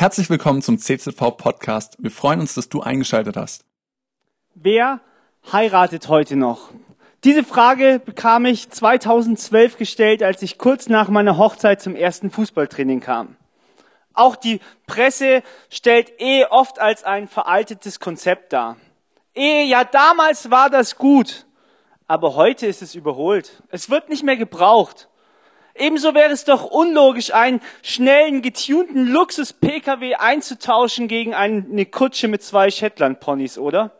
Herzlich willkommen zum CZV Podcast. Wir freuen uns, dass du eingeschaltet hast. Wer heiratet heute noch? Diese Frage bekam ich 2012 gestellt, als ich kurz nach meiner Hochzeit zum ersten Fußballtraining kam. Auch die Presse stellt Ehe oft als ein veraltetes Konzept dar. Ehe, ja, damals war das gut, aber heute ist es überholt. Es wird nicht mehr gebraucht. Ebenso wäre es doch unlogisch, einen schnellen, getunten Luxus-Pkw einzutauschen gegen eine Kutsche mit zwei Shetland-Ponys, oder?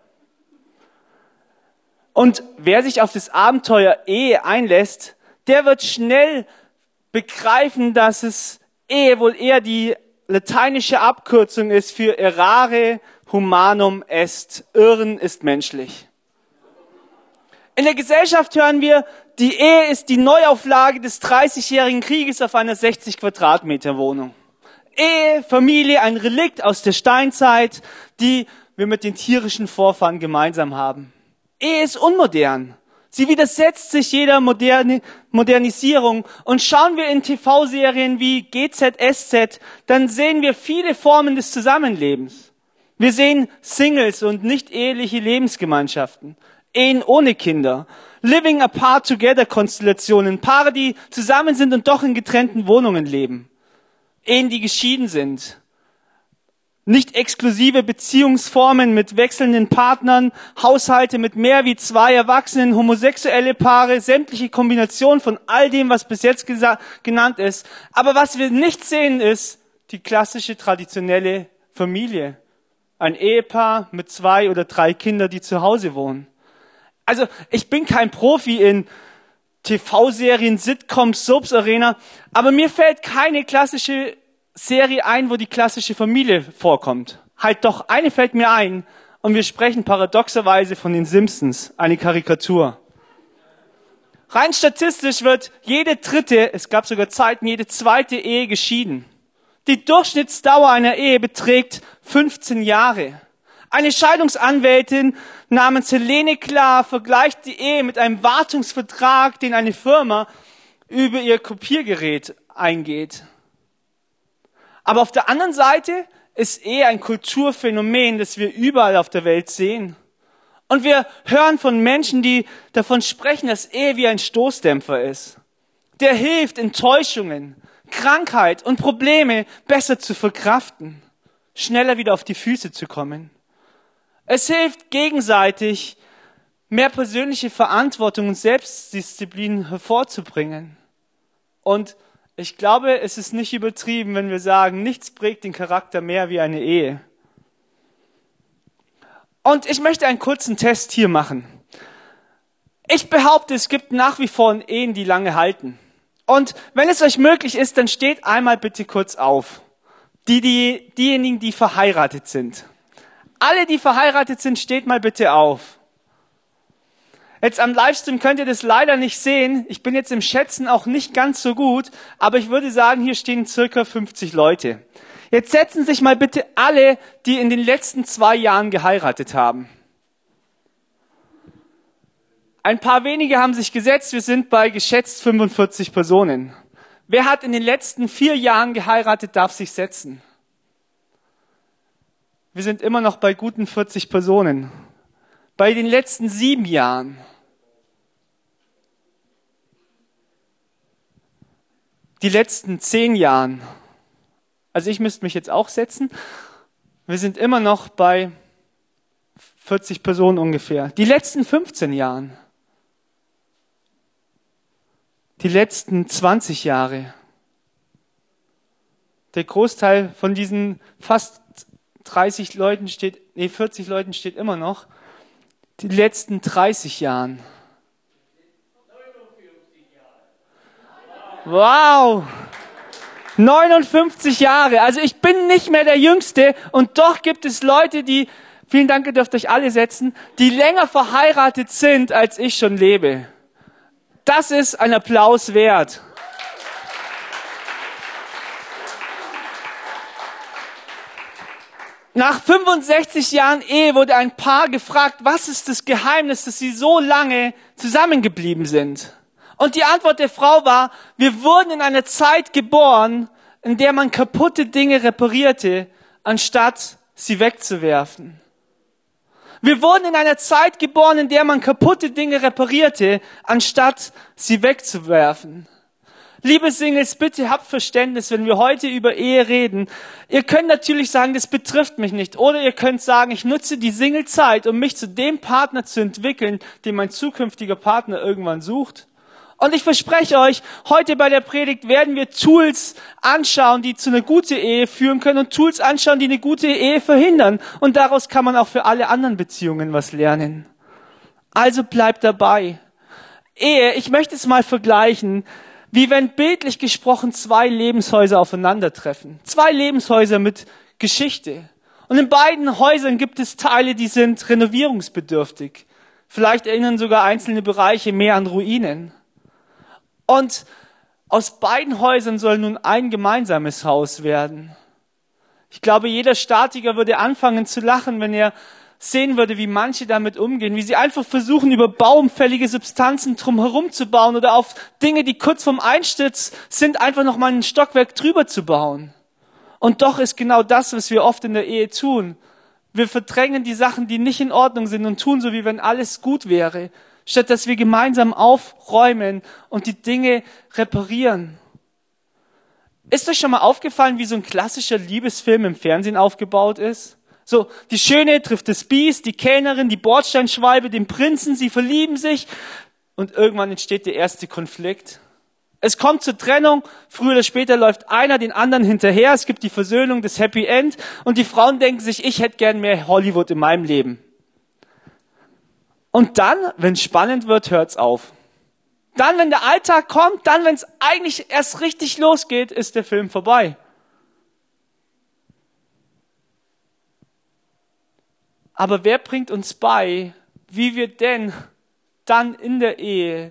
Und wer sich auf das Abenteuer Ehe einlässt, der wird schnell begreifen, dass es Ehe wohl eher die lateinische Abkürzung ist für errare humanum est. Irren ist menschlich. In der Gesellschaft hören wir, die Ehe ist die Neuauflage des 30-jährigen Krieges auf einer 60 Quadratmeter Wohnung. Ehe, Familie, ein Relikt aus der Steinzeit, die wir mit den tierischen Vorfahren gemeinsam haben. Ehe ist unmodern. Sie widersetzt sich jeder Moderne, Modernisierung. Und schauen wir in TV-Serien wie GZSZ, dann sehen wir viele Formen des Zusammenlebens. Wir sehen Singles und nicht eheliche Lebensgemeinschaften, Ehen ohne Kinder, Living Apart Together Konstellationen, Paare, die zusammen sind und doch in getrennten Wohnungen leben, Ehen, die geschieden sind, nicht exklusive Beziehungsformen mit wechselnden Partnern, Haushalte mit mehr wie zwei Erwachsenen, homosexuelle Paare, sämtliche Kombinationen von all dem, was bis jetzt genannt ist. Aber was wir nicht sehen, ist die klassische traditionelle Familie. Ein Ehepaar mit zwei oder drei Kindern, die zu Hause wohnen. Also ich bin kein Profi in TV-Serien, Sitcoms, Soaps Arena, aber mir fällt keine klassische Serie ein, wo die klassische Familie vorkommt. Halt doch, eine fällt mir ein und wir sprechen paradoxerweise von den Simpsons, eine Karikatur. Rein statistisch wird jede dritte, es gab sogar Zeiten, jede zweite Ehe geschieden. Die Durchschnittsdauer einer Ehe beträgt 15 Jahre. Eine Scheidungsanwältin namens Helene Klar vergleicht die Ehe mit einem Wartungsvertrag, den eine Firma über ihr Kopiergerät eingeht. Aber auf der anderen Seite ist Ehe ein Kulturphänomen, das wir überall auf der Welt sehen. Und wir hören von Menschen, die davon sprechen, dass Ehe wie ein Stoßdämpfer ist. Der hilft, Enttäuschungen, Krankheit und Probleme besser zu verkraften, schneller wieder auf die Füße zu kommen. Es hilft gegenseitig, mehr persönliche Verantwortung und Selbstdisziplin hervorzubringen. Und ich glaube, es ist nicht übertrieben, wenn wir sagen, nichts prägt den Charakter mehr wie eine Ehe. Und ich möchte einen kurzen Test hier machen. Ich behaupte, es gibt nach wie vor Ehen, die lange halten. Und wenn es euch möglich ist, dann steht einmal bitte kurz auf. Die, die, diejenigen, die verheiratet sind. Alle, die verheiratet sind, steht mal bitte auf. Jetzt am Livestream könnt ihr das leider nicht sehen. Ich bin jetzt im Schätzen auch nicht ganz so gut, aber ich würde sagen, hier stehen circa 50 Leute. Jetzt setzen sich mal bitte alle, die in den letzten zwei Jahren geheiratet haben. Ein paar wenige haben sich gesetzt. Wir sind bei geschätzt 45 Personen. Wer hat in den letzten vier Jahren geheiratet, darf sich setzen. Wir sind immer noch bei guten 40 Personen. Bei den letzten sieben Jahren. Die letzten zehn Jahren, also ich müsste mich jetzt auch setzen, wir sind immer noch bei 40 Personen ungefähr. Die letzten 15 Jahren, die letzten 20 Jahre, der Großteil von diesen fast 30 Leuten steht, nee, 40 Leuten steht immer noch, die letzten 30 Jahren. Wow! 59 Jahre. Also ich bin nicht mehr der Jüngste und doch gibt es Leute, die, vielen Dank, ihr dürft euch alle setzen, die länger verheiratet sind, als ich schon lebe. Das ist ein Applaus wert. Nach 65 Jahren Ehe wurde ein Paar gefragt, was ist das Geheimnis, dass sie so lange zusammengeblieben sind? Und die Antwort der Frau war, wir wurden in einer Zeit geboren, in der man kaputte Dinge reparierte, anstatt sie wegzuwerfen. Wir wurden in einer Zeit geboren, in der man kaputte Dinge reparierte, anstatt sie wegzuwerfen. Liebe Singles, bitte habt Verständnis, wenn wir heute über Ehe reden. Ihr könnt natürlich sagen, das betrifft mich nicht. Oder ihr könnt sagen, ich nutze die Singlezeit, um mich zu dem Partner zu entwickeln, den mein zukünftiger Partner irgendwann sucht. Und ich verspreche euch, heute bei der Predigt werden wir Tools anschauen, die zu einer guten Ehe führen können und Tools anschauen, die eine gute Ehe verhindern. Und daraus kann man auch für alle anderen Beziehungen was lernen. Also bleibt dabei. Ehe, ich möchte es mal vergleichen, wie wenn bildlich gesprochen zwei Lebenshäuser aufeinandertreffen. Zwei Lebenshäuser mit Geschichte. Und in beiden Häusern gibt es Teile, die sind renovierungsbedürftig. Vielleicht erinnern sogar einzelne Bereiche mehr an Ruinen. Und aus beiden Häusern soll nun ein gemeinsames Haus werden. Ich glaube, jeder Statiker würde anfangen zu lachen, wenn er sehen würde, wie manche damit umgehen, wie sie einfach versuchen, über baumfällige Substanzen drumherum zu bauen oder auf Dinge, die kurz vorm Einsturz sind, einfach noch mal ein Stockwerk drüber zu bauen. Und doch ist genau das, was wir oft in der Ehe tun. Wir verdrängen die Sachen, die nicht in Ordnung sind und tun so, wie wenn alles gut wäre statt dass wir gemeinsam aufräumen und die Dinge reparieren. Ist euch schon mal aufgefallen, wie so ein klassischer Liebesfilm im Fernsehen aufgebaut ist? So, die Schöne trifft das Biest, die Kellnerin, die Bordsteinschwalbe, den Prinzen, sie verlieben sich und irgendwann entsteht der erste Konflikt. Es kommt zur Trennung, früher oder später läuft einer den anderen hinterher, es gibt die Versöhnung, das Happy End und die Frauen denken sich, ich hätte gern mehr Hollywood in meinem Leben. Und dann, wenn es spannend wird, hört's auf. Dann, wenn der Alltag kommt, dann, wenn es eigentlich erst richtig losgeht, ist der Film vorbei. Aber wer bringt uns bei, wie wir denn dann in der Ehe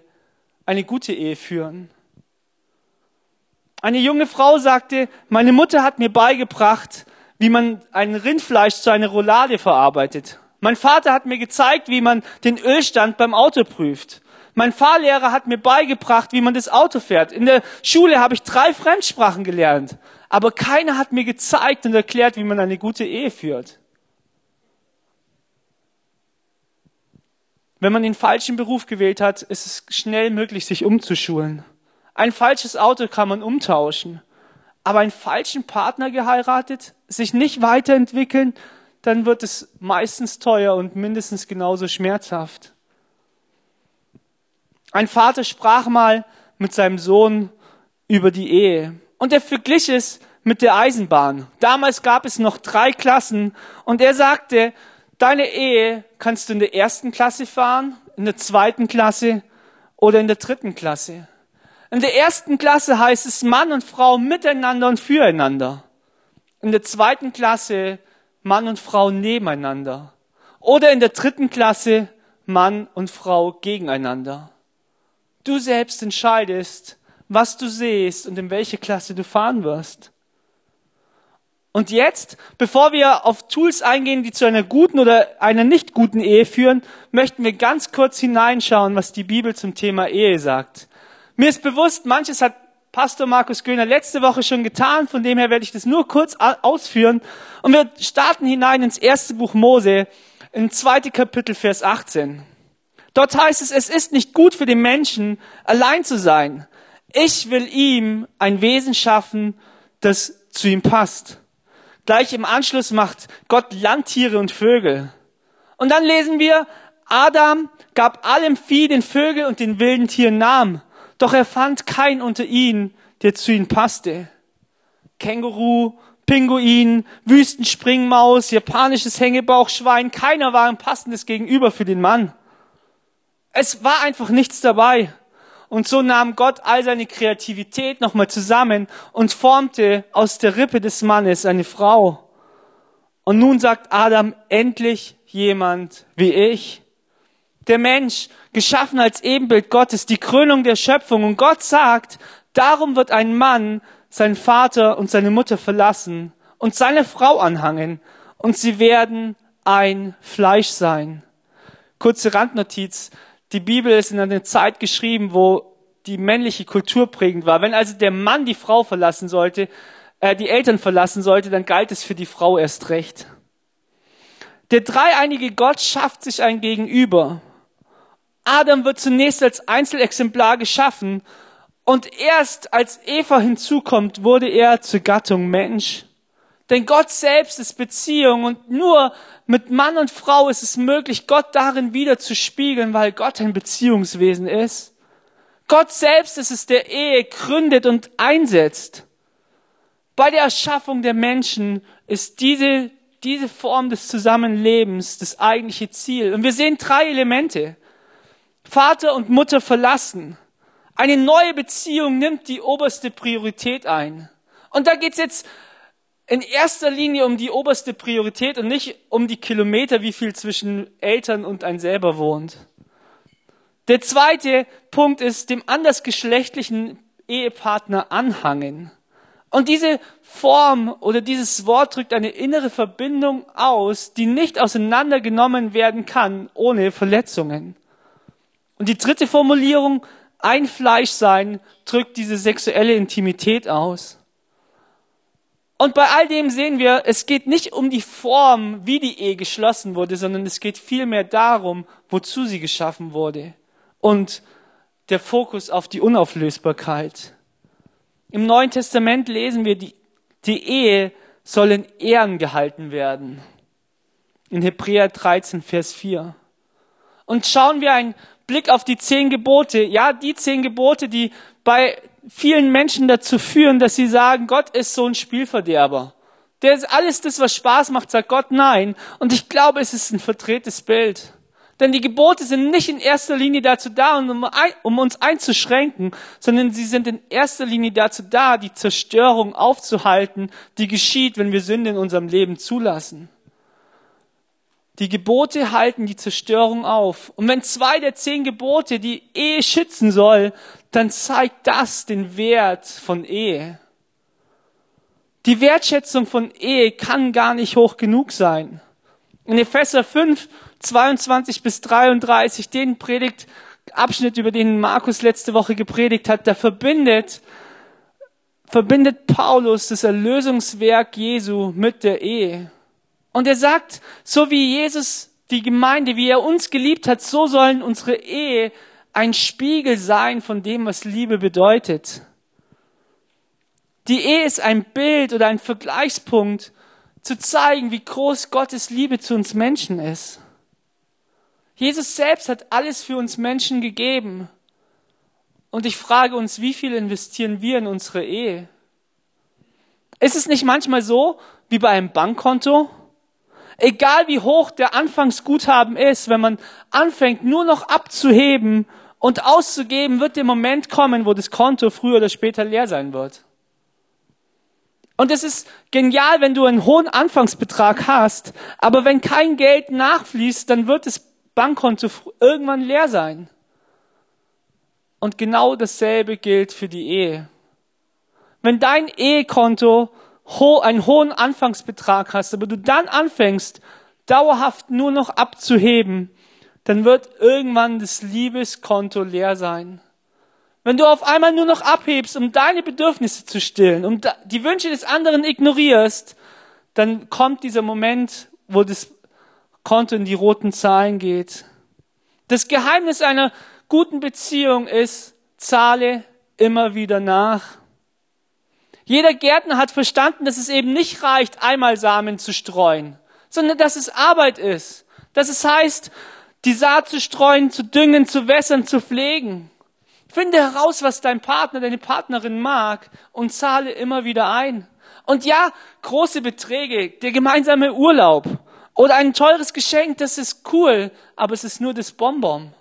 eine gute Ehe führen? Eine junge Frau sagte, meine Mutter hat mir beigebracht, wie man ein Rindfleisch zu einer Roulade verarbeitet. Mein Vater hat mir gezeigt, wie man den Ölstand beim Auto prüft. Mein Fahrlehrer hat mir beigebracht, wie man das Auto fährt. In der Schule habe ich drei Fremdsprachen gelernt. Aber keiner hat mir gezeigt und erklärt, wie man eine gute Ehe führt. Wenn man den falschen Beruf gewählt hat, ist es schnell möglich, sich umzuschulen. Ein falsches Auto kann man umtauschen. Aber einen falschen Partner geheiratet, sich nicht weiterentwickeln, dann wird es meistens teuer und mindestens genauso schmerzhaft. Ein Vater sprach mal mit seinem Sohn über die Ehe und er verglich es mit der Eisenbahn. Damals gab es noch drei Klassen und er sagte, deine Ehe kannst du in der ersten Klasse fahren, in der zweiten Klasse oder in der dritten Klasse. In der ersten Klasse heißt es Mann und Frau miteinander und füreinander. In der zweiten Klasse Mann und Frau nebeneinander. Oder in der dritten Klasse Mann und Frau gegeneinander. Du selbst entscheidest, was du siehst und in welche Klasse du fahren wirst. Und jetzt, bevor wir auf Tools eingehen, die zu einer guten oder einer nicht guten Ehe führen, möchten wir ganz kurz hineinschauen, was die Bibel zum Thema Ehe sagt. Mir ist bewusst, manches hat Pastor Markus Göhner letzte Woche schon getan, von dem her werde ich das nur kurz ausführen. Und wir starten hinein ins erste Buch Mose, in zweite Kapitel, Vers 18. Dort heißt es, es ist nicht gut für den Menschen, allein zu sein. Ich will ihm ein Wesen schaffen, das zu ihm passt. Gleich im Anschluss macht Gott Landtiere und Vögel. Und dann lesen wir, Adam gab allem Vieh, den Vögeln und den wilden Tieren Namen. Doch er fand keinen unter ihnen, der zu ihnen passte. Känguru, Pinguin, Wüstenspringmaus, japanisches Hängebauchschwein, keiner war ein passendes Gegenüber für den Mann. Es war einfach nichts dabei. Und so nahm Gott all seine Kreativität nochmal zusammen und formte aus der Rippe des Mannes eine Frau. Und nun sagt Adam, endlich jemand wie ich. Der Mensch geschaffen als Ebenbild Gottes, die Krönung der Schöpfung. Und Gott sagt, darum wird ein Mann seinen Vater und seine Mutter verlassen und seine Frau anhangen und sie werden ein Fleisch sein. Kurze Randnotiz. Die Bibel ist in einer Zeit geschrieben, wo die männliche Kultur prägend war. Wenn also der Mann die Frau verlassen sollte, äh, die Eltern verlassen sollte, dann galt es für die Frau erst recht. Der dreieinige Gott schafft sich ein Gegenüber. Adam wird zunächst als Einzelexemplar geschaffen und erst als Eva hinzukommt, wurde er zur Gattung Mensch. Denn Gott selbst ist Beziehung und nur mit Mann und Frau ist es möglich, Gott darin wieder zu spiegeln, weil Gott ein Beziehungswesen ist. Gott selbst ist es, der Ehe gründet und einsetzt. Bei der Erschaffung der Menschen ist diese, diese Form des Zusammenlebens das eigentliche Ziel. Und wir sehen drei Elemente. Vater und Mutter verlassen. Eine neue Beziehung nimmt die oberste Priorität ein. Und da geht's jetzt in erster Linie um die oberste Priorität und nicht um die Kilometer, wie viel zwischen Eltern und ein selber wohnt. Der zweite Punkt ist dem andersgeschlechtlichen Ehepartner anhangen. Und diese Form oder dieses Wort drückt eine innere Verbindung aus, die nicht auseinandergenommen werden kann ohne Verletzungen. Und die dritte Formulierung, ein Fleisch sein, drückt diese sexuelle Intimität aus. Und bei all dem sehen wir, es geht nicht um die Form, wie die Ehe geschlossen wurde, sondern es geht vielmehr darum, wozu sie geschaffen wurde. Und der Fokus auf die Unauflösbarkeit. Im Neuen Testament lesen wir, die, die Ehe soll in Ehren gehalten werden. In Hebräer 13, Vers 4. Und schauen wir einen Blick auf die zehn Gebote. Ja, die zehn Gebote, die bei vielen Menschen dazu führen, dass sie sagen, Gott ist so ein Spielverderber. Der ist alles das, was Spaß macht, sagt Gott nein. Und ich glaube, es ist ein verdrehtes Bild. Denn die Gebote sind nicht in erster Linie dazu da, um, uns einzuschränken, sondern sie sind in erster Linie dazu da, die Zerstörung aufzuhalten, die geschieht, wenn wir Sünde in unserem Leben zulassen. Die Gebote halten die Zerstörung auf. Und wenn zwei der zehn Gebote die Ehe schützen soll, dann zeigt das den Wert von Ehe. Die Wertschätzung von Ehe kann gar nicht hoch genug sein. In Epheser 5 22 bis 33, den Predigtabschnitt, über den Markus letzte Woche gepredigt hat, da verbindet, verbindet Paulus das Erlösungswerk Jesu mit der Ehe. Und er sagt, so wie Jesus die Gemeinde, wie er uns geliebt hat, so sollen unsere Ehe ein Spiegel sein von dem, was Liebe bedeutet. Die Ehe ist ein Bild oder ein Vergleichspunkt, zu zeigen, wie groß Gottes Liebe zu uns Menschen ist. Jesus selbst hat alles für uns Menschen gegeben. Und ich frage uns, wie viel investieren wir in unsere Ehe? Ist es nicht manchmal so wie bei einem Bankkonto? Egal wie hoch der Anfangsguthaben ist, wenn man anfängt nur noch abzuheben und auszugeben, wird der Moment kommen, wo das Konto früher oder später leer sein wird. Und es ist genial, wenn du einen hohen Anfangsbetrag hast, aber wenn kein Geld nachfließt, dann wird es Bankkonto irgendwann leer sein. Und genau dasselbe gilt für die Ehe. Wenn dein Ehekonto einen hohen Anfangsbetrag hast, aber du dann anfängst, dauerhaft nur noch abzuheben, dann wird irgendwann das Liebeskonto leer sein. Wenn du auf einmal nur noch abhebst, um deine Bedürfnisse zu stillen, um die Wünsche des anderen ignorierst, dann kommt dieser Moment, wo das Konto in die roten Zahlen geht. Das Geheimnis einer guten Beziehung ist, zahle immer wieder nach. Jeder Gärtner hat verstanden, dass es eben nicht reicht, einmal Samen zu streuen, sondern dass es Arbeit ist. Dass es heißt, die Saat zu streuen, zu düngen, zu wässern, zu pflegen. Finde heraus, was dein Partner, deine Partnerin mag und zahle immer wieder ein. Und ja, große Beträge, der gemeinsame Urlaub, oder ein teures Geschenk, das ist cool, aber es ist nur das Bonbon.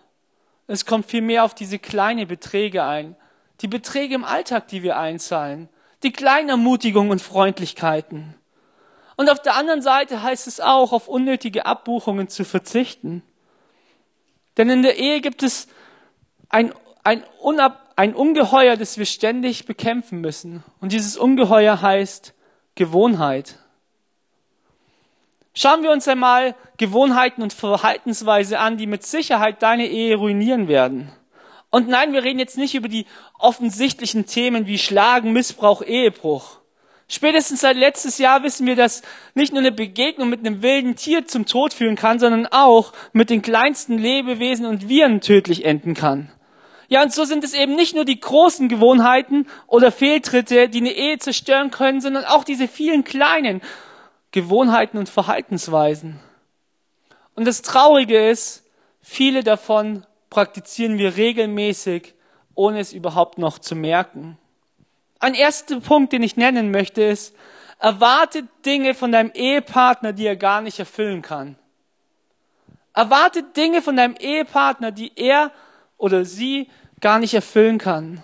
Es kommt viel mehr auf diese kleinen Beträge ein. Die Beträge im Alltag, die wir einzahlen. Die kleinen und Freundlichkeiten. Und auf der anderen Seite heißt es auch, auf unnötige Abbuchungen zu verzichten. Denn in der Ehe gibt es ein, ein, Unab, ein Ungeheuer, das wir ständig bekämpfen müssen. Und dieses Ungeheuer heißt Gewohnheit. Schauen wir uns einmal Gewohnheiten und Verhaltensweise an, die mit Sicherheit deine Ehe ruinieren werden. Und nein, wir reden jetzt nicht über die offensichtlichen Themen wie Schlagen, Missbrauch, Ehebruch, Spätestens seit letztes Jahr wissen wir, dass nicht nur eine Begegnung mit einem wilden Tier zum Tod führen kann, sondern auch mit den kleinsten Lebewesen und Viren tödlich enden kann. Ja, und so sind es eben nicht nur die großen Gewohnheiten oder Fehltritte, die eine Ehe zerstören können, sondern auch diese vielen kleinen Gewohnheiten und Verhaltensweisen. Und das Traurige ist, viele davon praktizieren wir regelmäßig, ohne es überhaupt noch zu merken. Ein erster Punkt, den ich nennen möchte, ist, erwartet Dinge von deinem Ehepartner, die er gar nicht erfüllen kann. Erwartet Dinge von deinem Ehepartner, die er oder sie gar nicht erfüllen kann.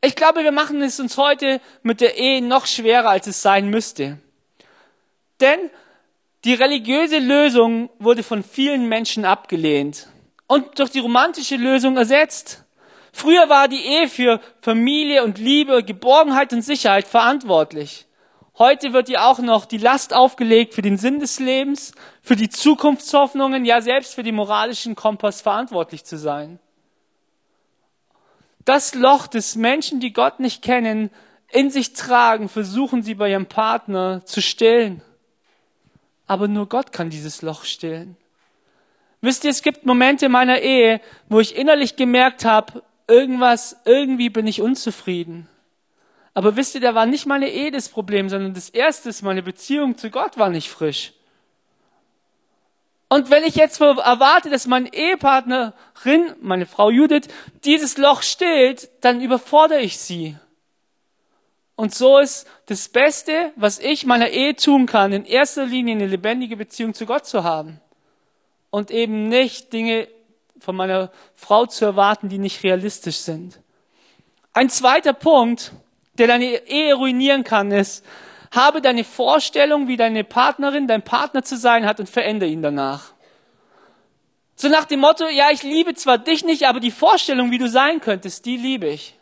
Ich glaube, wir machen es uns heute mit der Ehe noch schwerer, als es sein müsste. Denn die religiöse Lösung wurde von vielen Menschen abgelehnt und durch die romantische Lösung ersetzt. Früher war die Ehe für Familie und Liebe, Geborgenheit und Sicherheit verantwortlich. Heute wird ihr auch noch die Last aufgelegt für den Sinn des Lebens, für die Zukunftshoffnungen, ja selbst für den moralischen Kompass verantwortlich zu sein. Das Loch des Menschen, die Gott nicht kennen, in sich tragen, versuchen sie bei ihrem Partner zu stillen. Aber nur Gott kann dieses Loch stillen. Wisst ihr, es gibt Momente in meiner Ehe, wo ich innerlich gemerkt habe, irgendwas, irgendwie bin ich unzufrieden. Aber wisst ihr, da war nicht meine Ehe das Problem, sondern das erste meine Beziehung zu Gott war nicht frisch. Und wenn ich jetzt erwarte, dass meine Ehepartnerin, meine Frau Judith, dieses Loch stillt, dann überfordere ich sie. Und so ist das Beste, was ich meiner Ehe tun kann, in erster Linie eine lebendige Beziehung zu Gott zu haben. Und eben nicht Dinge von meiner Frau zu erwarten, die nicht realistisch sind. Ein zweiter Punkt, der deine Ehe ruinieren kann, ist, habe deine Vorstellung, wie deine Partnerin, dein Partner zu sein hat und verändere ihn danach. So nach dem Motto, ja, ich liebe zwar dich nicht, aber die Vorstellung, wie du sein könntest, die liebe ich.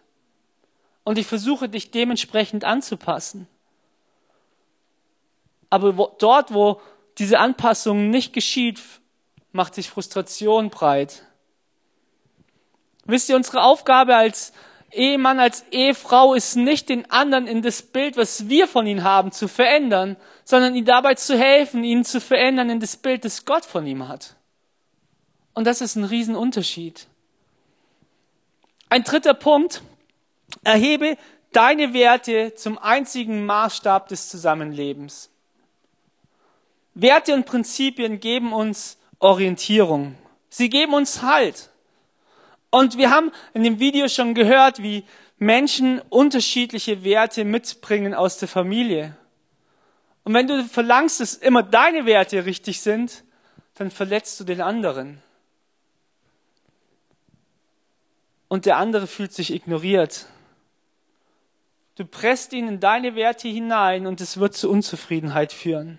Und ich versuche dich dementsprechend anzupassen. Aber wo, dort, wo diese Anpassung nicht geschieht, macht sich Frustration breit. Wisst ihr, unsere Aufgabe als Ehemann, als Ehefrau ist nicht den anderen in das Bild, was wir von ihnen haben, zu verändern, sondern ihnen dabei zu helfen, ihn zu verändern in das Bild, das Gott von ihm hat. Und das ist ein Riesenunterschied. Ein dritter Punkt. Erhebe deine Werte zum einzigen Maßstab des Zusammenlebens. Werte und Prinzipien geben uns Orientierung. Sie geben uns Halt. Und wir haben in dem Video schon gehört, wie Menschen unterschiedliche Werte mitbringen aus der Familie. Und wenn du verlangst, dass immer deine Werte richtig sind, dann verletzt du den anderen. Und der andere fühlt sich ignoriert. Du presst ihn in deine Werte hinein und es wird zu Unzufriedenheit führen.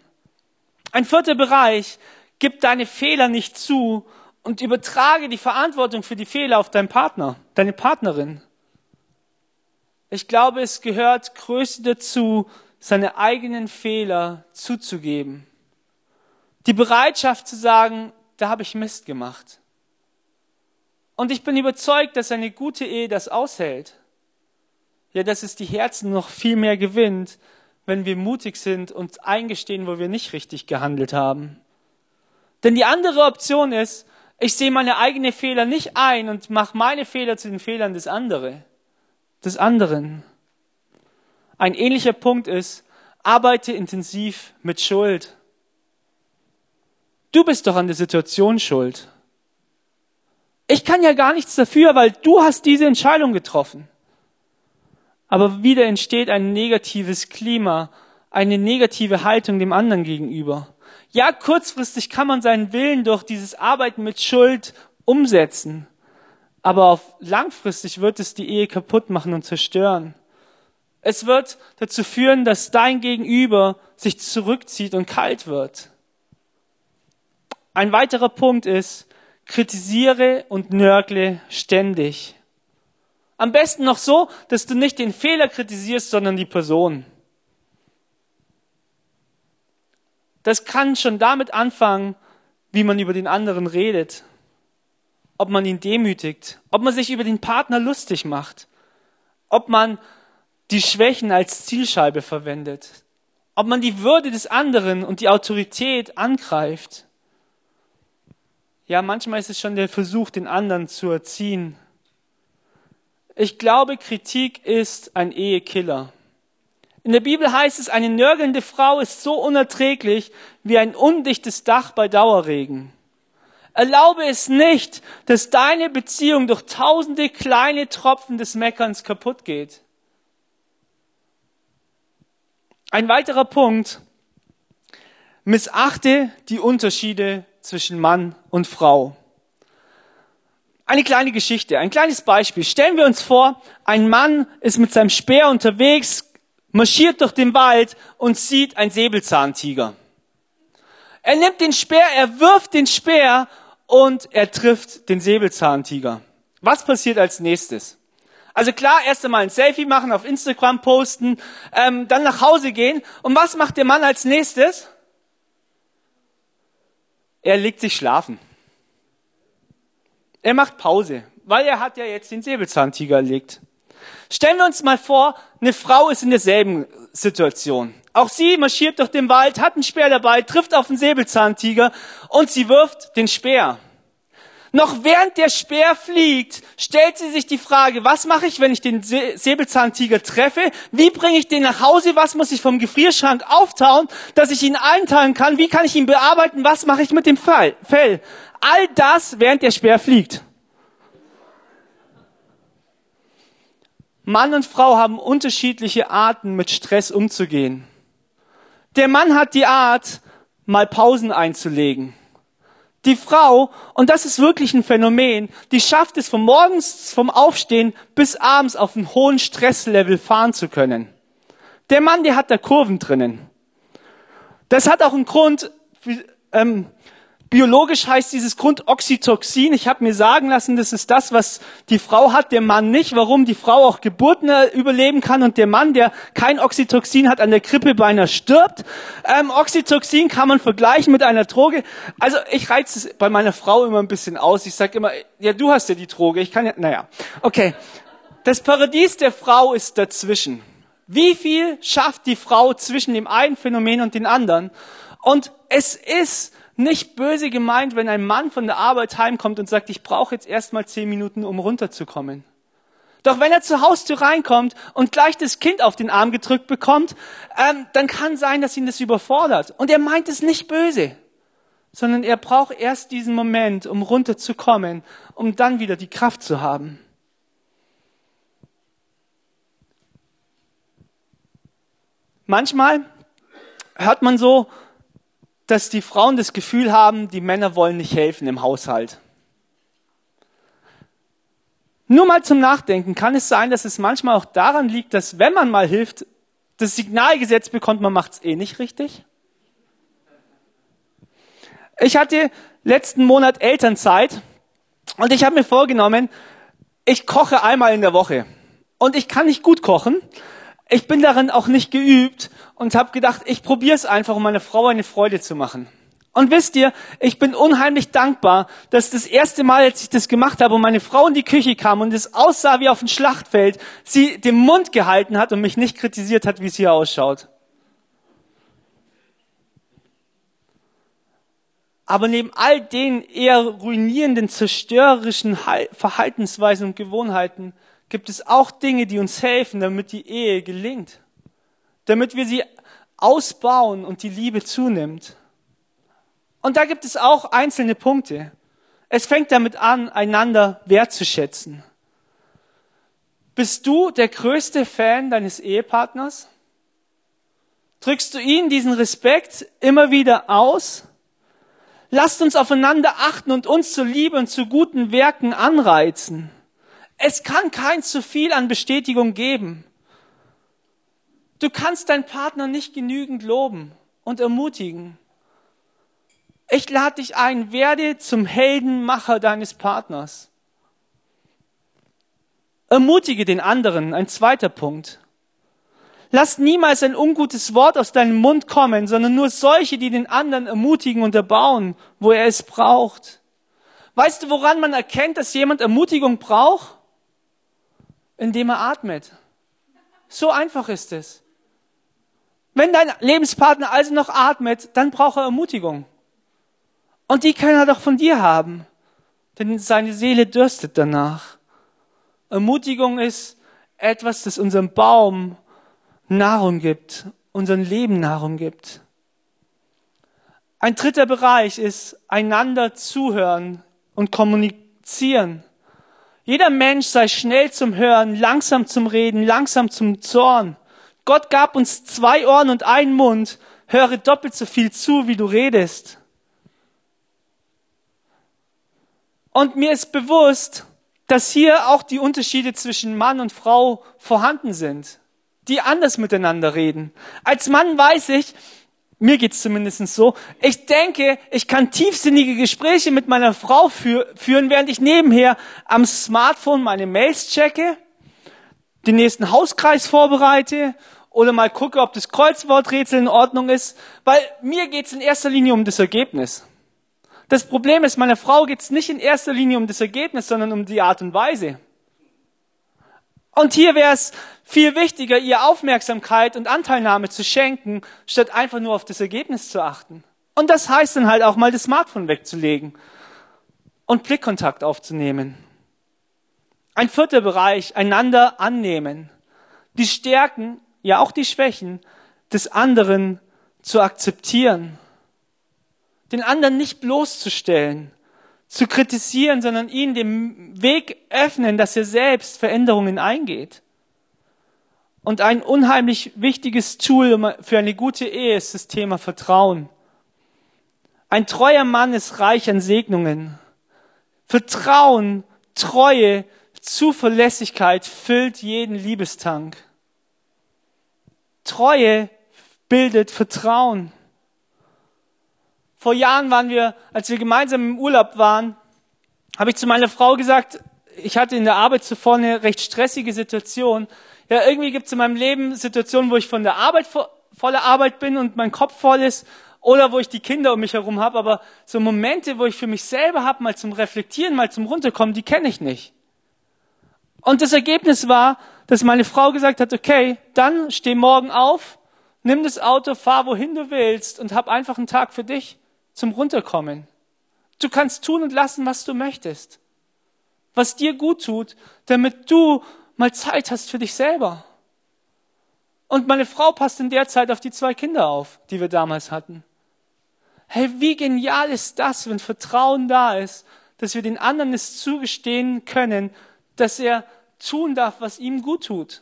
Ein vierter Bereich, gib deine Fehler nicht zu und übertrage die Verantwortung für die Fehler auf deinen Partner, deine Partnerin. Ich glaube, es gehört größte dazu, seine eigenen Fehler zuzugeben. Die Bereitschaft zu sagen, da habe ich Mist gemacht. Und ich bin überzeugt, dass eine gute Ehe das aushält. Ja, dass es die Herzen noch viel mehr gewinnt, wenn wir mutig sind und eingestehen, wo wir nicht richtig gehandelt haben. Denn die andere Option ist, ich sehe meine eigenen Fehler nicht ein und mache meine Fehler zu den Fehlern des anderen. Des anderen. Ein ähnlicher Punkt ist, arbeite intensiv mit Schuld. Du bist doch an der Situation schuld. Ich kann ja gar nichts dafür, weil du hast diese Entscheidung getroffen. Aber wieder entsteht ein negatives Klima, eine negative Haltung dem anderen gegenüber. Ja, kurzfristig kann man seinen Willen durch dieses Arbeiten mit Schuld umsetzen. Aber auf langfristig wird es die Ehe kaputt machen und zerstören. Es wird dazu führen, dass dein Gegenüber sich zurückzieht und kalt wird. Ein weiterer Punkt ist, kritisiere und nörgle ständig. Am besten noch so, dass du nicht den Fehler kritisierst, sondern die Person. Das kann schon damit anfangen, wie man über den anderen redet, ob man ihn demütigt, ob man sich über den Partner lustig macht, ob man die Schwächen als Zielscheibe verwendet. Ob man die Würde des anderen und die Autorität angreift. Ja, manchmal ist es schon der Versuch, den anderen zu erziehen. Ich glaube, Kritik ist ein Ehekiller. In der Bibel heißt es, eine nörgelnde Frau ist so unerträglich wie ein undichtes Dach bei Dauerregen. Erlaube es nicht, dass deine Beziehung durch tausende kleine Tropfen des Meckerns kaputt geht. Ein weiterer Punkt. Missachte die Unterschiede zwischen Mann und Frau. Eine kleine Geschichte, ein kleines Beispiel. Stellen wir uns vor, ein Mann ist mit seinem Speer unterwegs, marschiert durch den Wald und sieht ein Säbelzahntiger. Er nimmt den Speer, er wirft den Speer und er trifft den Säbelzahntiger. Was passiert als nächstes? Also klar, erst einmal ein Selfie machen, auf Instagram posten, ähm, dann nach Hause gehen. Und was macht der Mann als nächstes? Er legt sich schlafen. Er macht Pause, weil er hat ja jetzt den Säbelzahntiger erlegt. Stellen wir uns mal vor, eine Frau ist in derselben Situation. Auch sie marschiert durch den Wald, hat einen Speer dabei, trifft auf den Säbelzahntiger und sie wirft den Speer. Noch während der Speer fliegt, stellt sie sich die Frage, was mache ich, wenn ich den Säbelzahntiger treffe? Wie bringe ich den nach Hause? Was muss ich vom Gefrierschrank auftauen, dass ich ihn einteilen kann? Wie kann ich ihn bearbeiten? Was mache ich mit dem Fell? All das, während der Speer fliegt. Mann und Frau haben unterschiedliche Arten, mit Stress umzugehen. Der Mann hat die Art, mal Pausen einzulegen. Die Frau, und das ist wirklich ein Phänomen, die schafft es von morgens vom Aufstehen bis abends auf einen hohen Stresslevel fahren zu können. Der Mann, der hat da Kurven drinnen. Das hat auch einen Grund, ähm, Biologisch heißt dieses Grund Oxytocin. Ich habe mir sagen lassen, das ist das, was die Frau hat, der Mann nicht. Warum die Frau auch Geburten äh, überleben kann und der Mann, der kein Oxytocin hat, an der Krippe beinahe stirbt. Ähm, Oxytocin kann man vergleichen mit einer Droge. Also ich reize es bei meiner Frau immer ein bisschen aus. Ich sage immer, ja, du hast ja die Droge. Ich kann ja, naja, okay. Das Paradies der Frau ist dazwischen. Wie viel schafft die Frau zwischen dem einen Phänomen und den anderen? Und es ist nicht böse gemeint, wenn ein Mann von der Arbeit heimkommt und sagt, ich brauche jetzt erstmal zehn Minuten, um runterzukommen. Doch wenn er zur Haustür reinkommt und gleich das Kind auf den Arm gedrückt bekommt, ähm, dann kann sein, dass ihn das überfordert. Und er meint es nicht böse, sondern er braucht erst diesen Moment, um runterzukommen, um dann wieder die Kraft zu haben. Manchmal hört man so, dass die Frauen das Gefühl haben, die Männer wollen nicht helfen im Haushalt. Nur mal zum Nachdenken, kann es sein, dass es manchmal auch daran liegt, dass wenn man mal hilft, das Signal gesetzt bekommt, man macht es eh nicht richtig? Ich hatte letzten Monat Elternzeit und ich habe mir vorgenommen, ich koche einmal in der Woche. Und ich kann nicht gut kochen, ich bin darin auch nicht geübt und habe gedacht, ich probiere es einfach, um meiner Frau eine Freude zu machen. Und wisst ihr, ich bin unheimlich dankbar, dass das erste Mal, als ich das gemacht habe und meine Frau in die Küche kam und es aussah wie auf ein Schlachtfeld, sie den Mund gehalten hat und mich nicht kritisiert hat, wie es hier ausschaut. Aber neben all den eher ruinierenden, zerstörerischen Verhaltensweisen und Gewohnheiten gibt es auch Dinge, die uns helfen, damit die Ehe gelingt, damit wir sie ausbauen und die Liebe zunimmt. Und da gibt es auch einzelne Punkte. Es fängt damit an, einander wertzuschätzen. Bist du der größte Fan deines Ehepartners? Drückst du ihnen diesen Respekt immer wieder aus? Lasst uns aufeinander achten und uns zur Liebe und zu guten Werken anreizen. Es kann kein zu viel an Bestätigung geben. Du kannst deinen Partner nicht genügend loben und ermutigen. Ich lade dich ein, werde zum Heldenmacher deines Partners. Ermutige den anderen, ein zweiter Punkt. Lass niemals ein ungutes Wort aus deinem Mund kommen, sondern nur solche, die den anderen ermutigen und erbauen, wo er es braucht. Weißt du, woran man erkennt, dass jemand Ermutigung braucht? Indem er atmet. So einfach ist es. Wenn dein Lebenspartner also noch atmet, dann braucht er Ermutigung. Und die kann er doch von dir haben. Denn seine Seele dürstet danach. Ermutigung ist etwas, das unserem Baum Nahrung gibt, unserem Leben Nahrung gibt. Ein dritter Bereich ist einander zuhören und kommunizieren. Jeder Mensch sei schnell zum Hören, langsam zum Reden, langsam zum Zorn. Gott gab uns zwei Ohren und einen Mund. Höre doppelt so viel zu, wie du redest. Und mir ist bewusst, dass hier auch die Unterschiede zwischen Mann und Frau vorhanden sind, die anders miteinander reden. Als Mann weiß ich, mir geht's zumindest so, ich denke, ich kann tiefsinnige Gespräche mit meiner Frau führen, während ich nebenher am Smartphone meine Mails checke, den nächsten Hauskreis vorbereite oder mal gucke, ob das Kreuzworträtsel in Ordnung ist, weil mir geht's in erster Linie um das Ergebnis. Das Problem ist, meiner Frau geht es nicht in erster Linie um das Ergebnis, sondern um die Art und Weise. Und hier wäre es viel wichtiger, ihr Aufmerksamkeit und Anteilnahme zu schenken, statt einfach nur auf das Ergebnis zu achten. Und das heißt dann halt auch mal das Smartphone wegzulegen und Blickkontakt aufzunehmen. Ein vierter Bereich, einander annehmen. Die Stärken, ja auch die Schwächen des anderen zu akzeptieren den anderen nicht bloßzustellen, zu kritisieren, sondern ihn den Weg öffnen, dass er selbst Veränderungen eingeht. Und ein unheimlich wichtiges Tool für eine gute Ehe ist das Thema Vertrauen. Ein treuer Mann ist reich an Segnungen. Vertrauen, Treue, Zuverlässigkeit füllt jeden Liebestank. Treue bildet Vertrauen. Vor Jahren waren wir, als wir gemeinsam im Urlaub waren, habe ich zu meiner Frau gesagt, ich hatte in der Arbeit zuvor eine recht stressige Situation. Ja, irgendwie gibt es in meinem Leben Situationen, wo ich von der Arbeit voller Arbeit bin und mein Kopf voll ist oder wo ich die Kinder um mich herum habe, aber so Momente, wo ich für mich selber habe, mal zum Reflektieren, mal zum Runterkommen, die kenne ich nicht. Und das Ergebnis war, dass meine Frau gesagt hat, okay, dann steh morgen auf, nimm das Auto, fahr wohin du willst und hab einfach einen Tag für dich zum Runterkommen. Du kannst tun und lassen, was du möchtest. Was dir gut tut, damit du mal Zeit hast für dich selber. Und meine Frau passt in der Zeit auf die zwei Kinder auf, die wir damals hatten. Hey, wie genial ist das, wenn Vertrauen da ist, dass wir den anderen es zugestehen können, dass er tun darf, was ihm gut tut.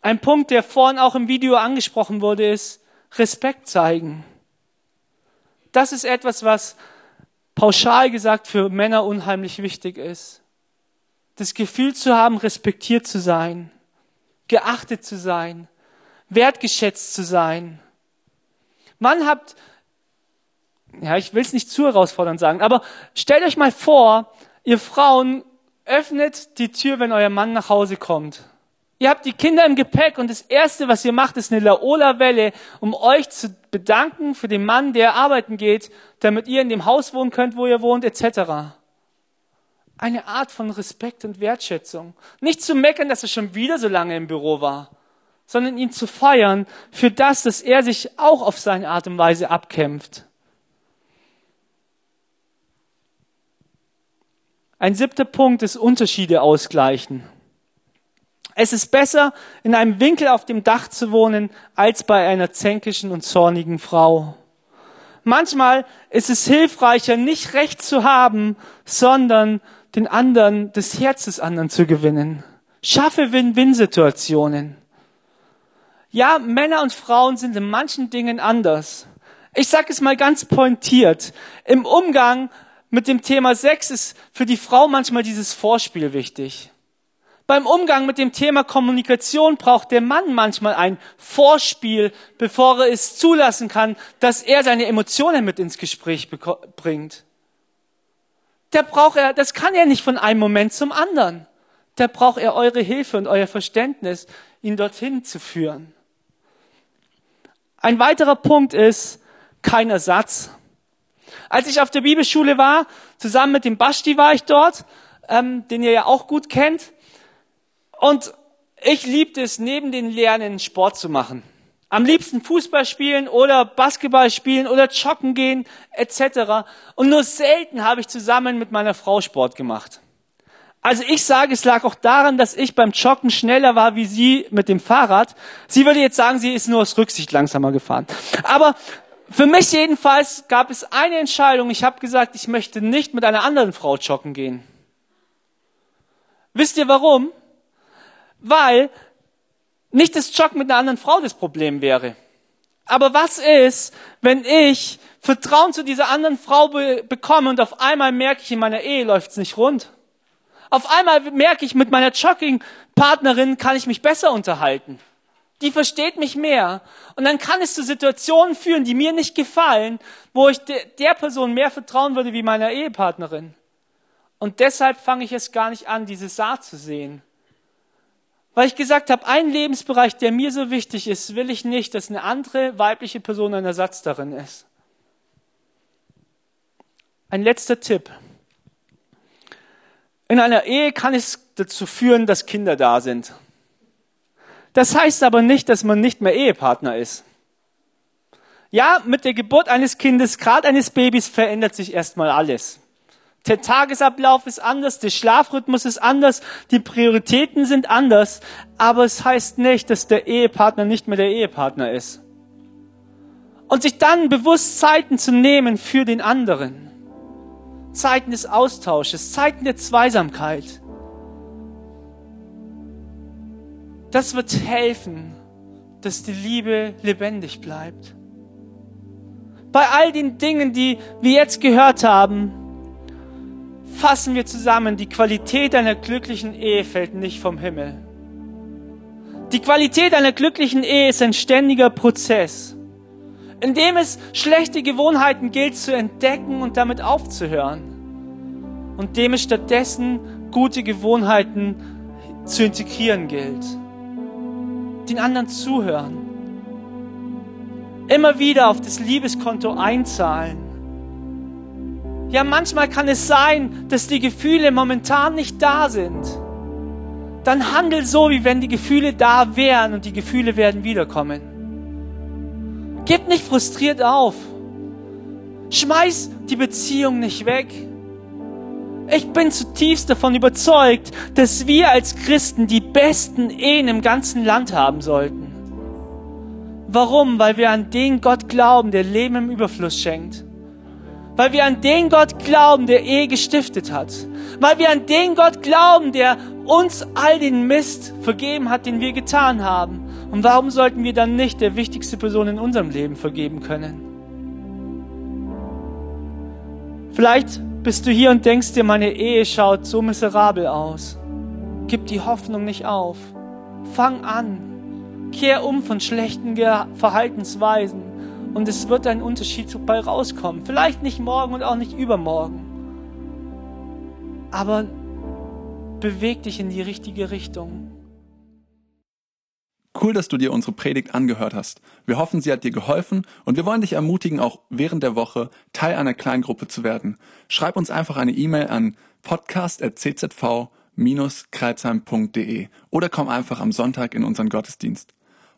Ein Punkt, der vorhin auch im Video angesprochen wurde, ist, Respekt zeigen. Das ist etwas, was pauschal gesagt für Männer unheimlich wichtig ist. Das Gefühl zu haben, respektiert zu sein, geachtet zu sein, wertgeschätzt zu sein. Man habt, ja, ich will es nicht zu herausfordernd sagen, aber stellt euch mal vor, ihr Frauen öffnet die Tür, wenn euer Mann nach Hause kommt. Ihr habt die Kinder im Gepäck und das Erste, was ihr macht, ist eine Laola-Welle, um euch zu bedanken für den Mann, der arbeiten geht, damit ihr in dem Haus wohnen könnt, wo ihr wohnt, etc. Eine Art von Respekt und Wertschätzung. Nicht zu meckern, dass er schon wieder so lange im Büro war, sondern ihn zu feiern für das, dass er sich auch auf seine Art und Weise abkämpft. Ein siebter Punkt ist Unterschiede ausgleichen. Es ist besser, in einem Winkel auf dem Dach zu wohnen, als bei einer zänkischen und zornigen Frau. Manchmal ist es hilfreicher, nicht Recht zu haben, sondern den anderen, das Herz des anderen zu gewinnen. Schaffe Win-Win-Situationen. Ja, Männer und Frauen sind in manchen Dingen anders. Ich sage es mal ganz pointiert. Im Umgang mit dem Thema Sex ist für die Frau manchmal dieses Vorspiel wichtig. Beim Umgang mit dem Thema Kommunikation braucht der Mann manchmal ein Vorspiel, bevor er es zulassen kann, dass er seine Emotionen mit ins Gespräch bringt. Da braucht er, das kann er nicht von einem Moment zum anderen. Da braucht er eure Hilfe und euer Verständnis, ihn dorthin zu führen. Ein weiterer Punkt ist kein Ersatz. Als ich auf der Bibelschule war, zusammen mit dem Basti war ich dort, ähm, den ihr ja auch gut kennt. Und Ich liebte es, neben den Lernen Sport zu machen. Am liebsten Fußball spielen oder Basketball spielen oder joggen gehen etc. Und nur selten habe ich zusammen mit meiner Frau Sport gemacht. Also ich sage, es lag auch daran, dass ich beim Joggen schneller war wie sie mit dem Fahrrad. Sie würde jetzt sagen, sie ist nur aus Rücksicht langsamer gefahren. Aber für mich jedenfalls gab es eine Entscheidung. Ich habe gesagt, ich möchte nicht mit einer anderen Frau joggen gehen. Wisst ihr warum? Weil nicht das Joggen mit einer anderen Frau das Problem wäre. Aber was ist, wenn ich Vertrauen zu dieser anderen Frau be bekomme und auf einmal merke ich, in meiner Ehe läuft's nicht rund? Auf einmal merke ich, mit meiner Jogging-Partnerin kann ich mich besser unterhalten. Die versteht mich mehr. Und dann kann es zu Situationen führen, die mir nicht gefallen, wo ich de der Person mehr vertrauen würde wie meiner Ehepartnerin. Und deshalb fange ich es gar nicht an, diese Saat zu sehen. Weil ich gesagt habe, ein Lebensbereich, der mir so wichtig ist, will ich nicht, dass eine andere weibliche Person ein Ersatz darin ist. Ein letzter Tipp. In einer Ehe kann es dazu führen, dass Kinder da sind. Das heißt aber nicht, dass man nicht mehr Ehepartner ist. Ja, mit der Geburt eines Kindes, gerade eines Babys, verändert sich erstmal alles. Der Tagesablauf ist anders, der Schlafrhythmus ist anders, die Prioritäten sind anders, aber es heißt nicht, dass der Ehepartner nicht mehr der Ehepartner ist. Und sich dann bewusst Zeiten zu nehmen für den anderen. Zeiten des Austausches, Zeiten der Zweisamkeit. Das wird helfen, dass die Liebe lebendig bleibt. Bei all den Dingen, die wir jetzt gehört haben, fassen wir zusammen, die Qualität einer glücklichen Ehe fällt nicht vom Himmel. Die Qualität einer glücklichen Ehe ist ein ständiger Prozess in dem es schlechte Gewohnheiten gilt zu entdecken und damit aufzuhören. Und dem es stattdessen gute Gewohnheiten zu integrieren gilt. Den anderen zuhören. Immer wieder auf das Liebeskonto einzahlen. Ja, manchmal kann es sein, dass die Gefühle momentan nicht da sind. Dann handel so, wie wenn die Gefühle da wären und die Gefühle werden wiederkommen. Gib nicht frustriert auf. Schmeiß die Beziehung nicht weg. Ich bin zutiefst davon überzeugt, dass wir als Christen die besten Ehen im ganzen Land haben sollten. Warum? Weil wir an den Gott glauben, der Leben im Überfluss schenkt. Weil wir an den Gott glauben, der Ehe gestiftet hat. Weil wir an den Gott glauben, der uns all den Mist vergeben hat, den wir getan haben. Und warum sollten wir dann nicht der wichtigste Person in unserem Leben vergeben können? Vielleicht bist du hier und denkst dir, meine Ehe schaut so miserabel aus. Gib die Hoffnung nicht auf. Fang an. Kehr um von schlechten Verhaltensweisen. Und es wird ein Unterschied dabei rauskommen. Vielleicht nicht morgen und auch nicht übermorgen. Aber beweg dich in die richtige Richtung. Cool, dass du dir unsere Predigt angehört hast. Wir hoffen, sie hat dir geholfen und wir wollen dich ermutigen, auch während der Woche Teil einer Kleingruppe zu werden. Schreib uns einfach eine E-Mail an podcast.czv-kreuzheim.de oder komm einfach am Sonntag in unseren Gottesdienst.